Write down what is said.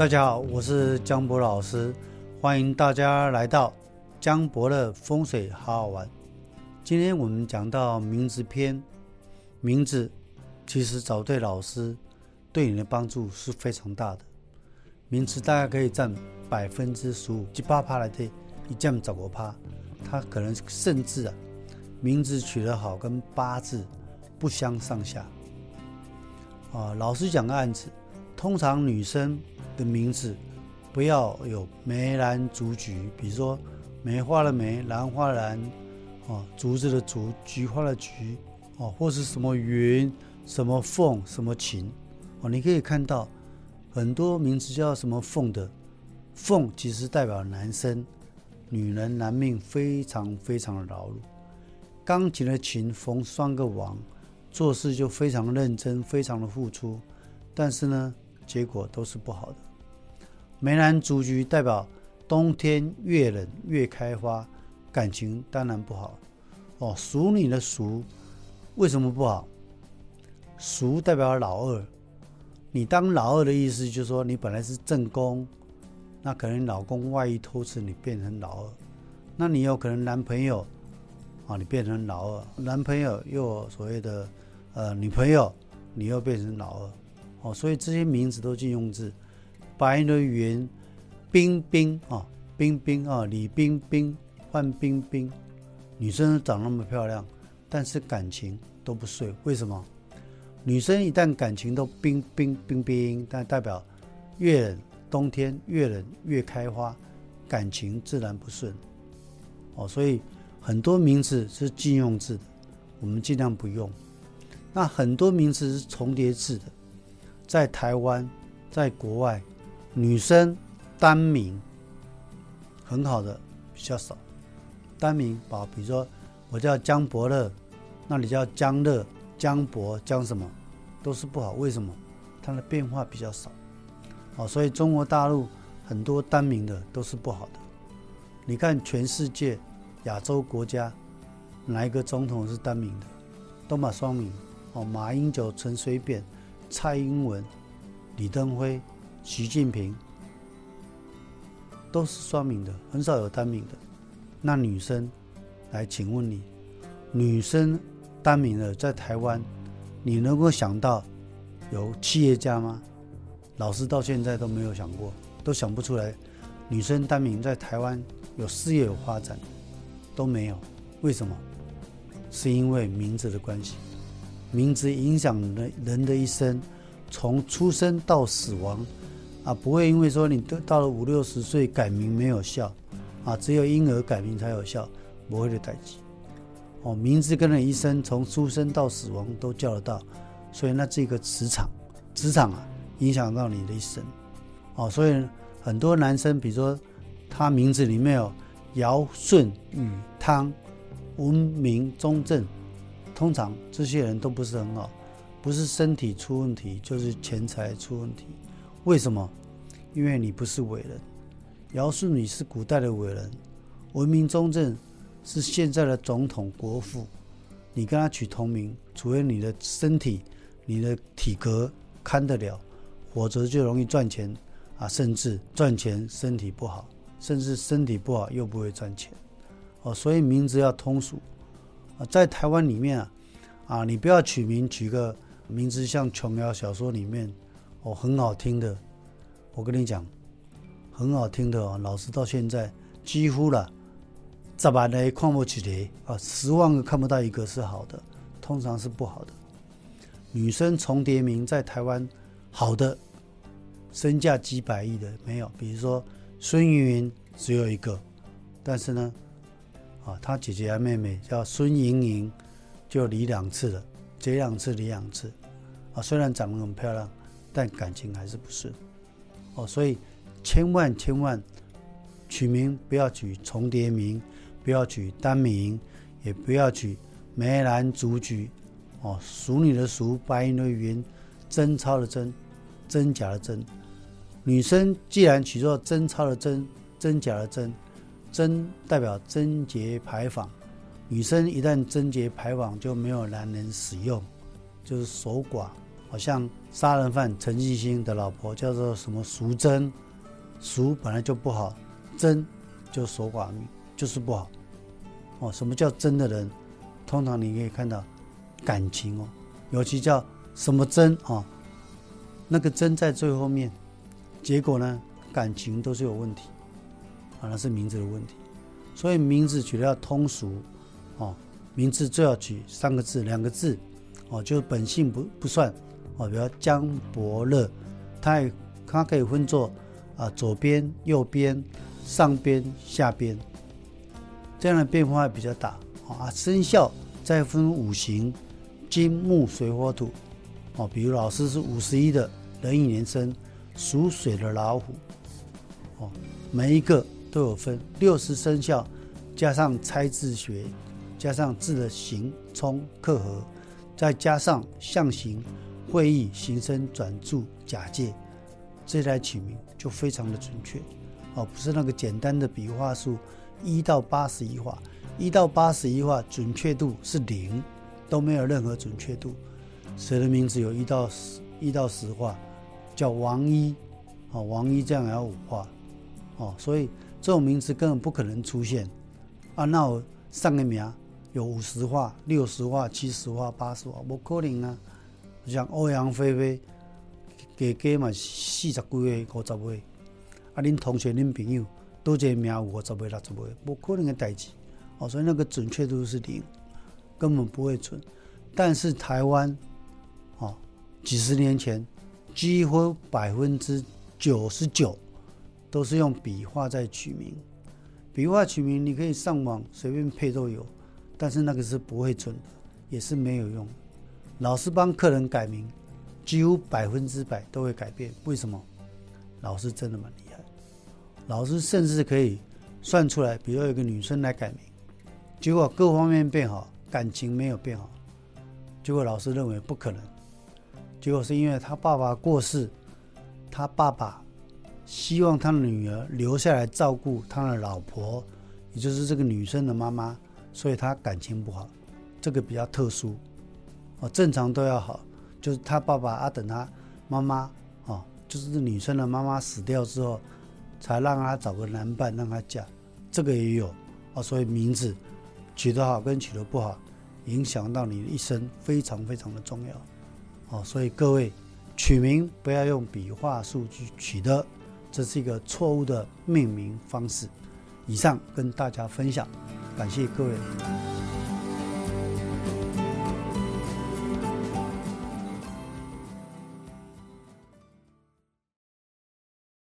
大家好，我是江博老师，欢迎大家来到江博的风水好好玩。今天我们讲到名字篇，名字其实找对老师对你的帮助是非常大的。名字大概可以占百分之十五，七八趴来的，一占找个趴，他可能甚至啊，名字取得好跟八字不相上下。啊，老师讲个案子，通常女生。的名字不要有梅兰竹菊，比如说梅花的梅，兰花兰，哦，竹子的竹，菊花的菊，哦，或是什么云，什么凤，什么琴，哦，你可以看到很多名字叫什么凤的，凤其实代表男生，女人男命非常非常的劳碌。钢琴的琴逢双个王，做事就非常认真，非常的付出，但是呢，结果都是不好的。梅兰竹菊代表冬天越冷越开花，感情当然不好。哦，属你的属为什么不好？属代表老二，你当老二的意思就是说你本来是正宫，那可能老公外遇偷吃，你变成老二，那你有可能男朋友啊，你变成老二，男朋友又所谓的呃女朋友，你又变成老二。哦，所以这些名字都禁用字。白的云，冰冰啊，冰冰啊，李冰冰，范冰冰，女生长那么漂亮，但是感情都不顺，为什么？女生一旦感情都冰冰冰冰，但代表越冷冬天越冷越开花，感情自然不顺。哦，所以很多名词是禁用字的，我们尽量不用。那很多名词是重叠字的，在台湾，在国外。女生单名很好的比较少，单名宝，比如说我叫江伯乐，那你叫江乐、江伯、江什么，都是不好。为什么？它的变化比较少。哦，所以中国大陆很多单名的都是不好的。你看全世界亚洲国家，哪一个总统是单名的？都马双名。哦，马英九、陈水扁、蔡英文、李登辉。习近平都是双名的，很少有单名的。那女生，来，请问你，女生单名的在台湾，你能够想到有企业家吗？老师到现在都没有想过，都想不出来。女生单名在台湾有事业有发展，都没有。为什么？是因为名字的关系，名字影响人人的一生，从出生到死亡。啊，不会因为说你到到了五六十岁改名没有效，啊，只有婴儿改名才有效，不会的代际。哦，名字跟人一生从出生到死亡都叫得到，所以那这个磁场，磁场啊，影响到你的一生。哦，所以很多男生，比如说他名字里面有尧、舜、禹、汤、文明、中正，通常这些人都不是很好，不是身体出问题，就是钱财出问题。为什么？因为你不是伟人，尧舜禹是古代的伟人，文明中正是现在的总统国父。你跟他取同名，除非你的身体、你的体格堪得了，否则就容易赚钱啊，甚至赚钱身体不好，甚至身体不好又不会赚钱。哦，所以名字要通俗啊，在台湾里面啊，啊，你不要取名取个名字像琼瑶小说里面。哦，很好听的，我跟你讲，很好听的哦。老师到现在几乎了，十万个看不起的啊，十万个看不到一个是好的，通常是不好的。女生重叠名在台湾好的，身价几百亿的没有，比如说孙云云只有一个，但是呢，啊，她姐姐和妹妹叫孙莹莹，就离两次了，结两次离两次，啊，虽然长得很漂亮。但感情还是不顺，哦，所以千万千万取名不要取重叠名，不要取单名，也不要取梅兰竹菊，哦，淑女的淑，白云的云，贞操的贞，真假的真。女生既然取作贞操的贞，真假的真，贞代表贞洁牌坊，女生一旦贞洁牌坊就没有男人使用，就是守寡。好像杀人犯陈继兴的老婆叫做什么淑珍，淑本来就不好，珍就守寡命，就是不好。哦，什么叫真的人？通常你可以看到感情哦，尤其叫什么真啊？那个真在最后面，结果呢，感情都是有问题，啊，那是名字的问题。所以名字取得要通俗，哦，名字最好取三个字、两个字，哦，就是本姓不不算，哦，比如江伯乐，它也它可以分作啊左边、右边、上边、下边，这样的变化比较大，啊，生肖再分五行，金木水火土，哦，比如老师是五十一的壬寅年生，属水的老虎，哦，每一个。都有分六十生肖，加上猜字学，加上字的形冲克合，再加上象形、会议、形声、转注、假借，这来取名就非常的准确哦，不是那个简单的笔画数一到八十一画，一到八十一画准确度是零，都没有任何准确度。谁的名字有一到十一到十画，叫王一，哦，王一这样要五画，哦，所以。这种名字根本不可能出现啊！那我上个名有五十画、六十画、七十画、八十画，不可能啊！像欧阳菲菲，加加嘛四十几个、五十个，啊，恁同学、恁朋友都这名有五十个、六十个，不可能的代志哦。所以那个准确度是零，根本不会准。但是台湾，哦，几十年前几乎百分之九十九。都是用笔画在取名，笔画取名你可以上网随便配都有，但是那个是不会准的，也是没有用。老师帮客人改名，几乎百分之百都会改变。为什么？老师真的蛮厉害，老师甚至可以算出来，比如有个女生来改名，结果各方面变好，感情没有变好，结果老师认为不可能，结果是因为他爸爸过世，他爸爸。希望他的女儿留下来照顾他的老婆，也就是这个女生的妈妈，所以他感情不好，这个比较特殊，哦，正常都要好，就是他爸爸啊，等他妈妈，哦，就是女生的妈妈死掉之后，才让他找个男伴让他嫁，这个也有，哦，所以名字取得好跟取得不好，影响到你的一生，非常非常的重要，哦，所以各位取名不要用笔画数去取的。这是一个错误的命名方式。以上跟大家分享，感谢各位。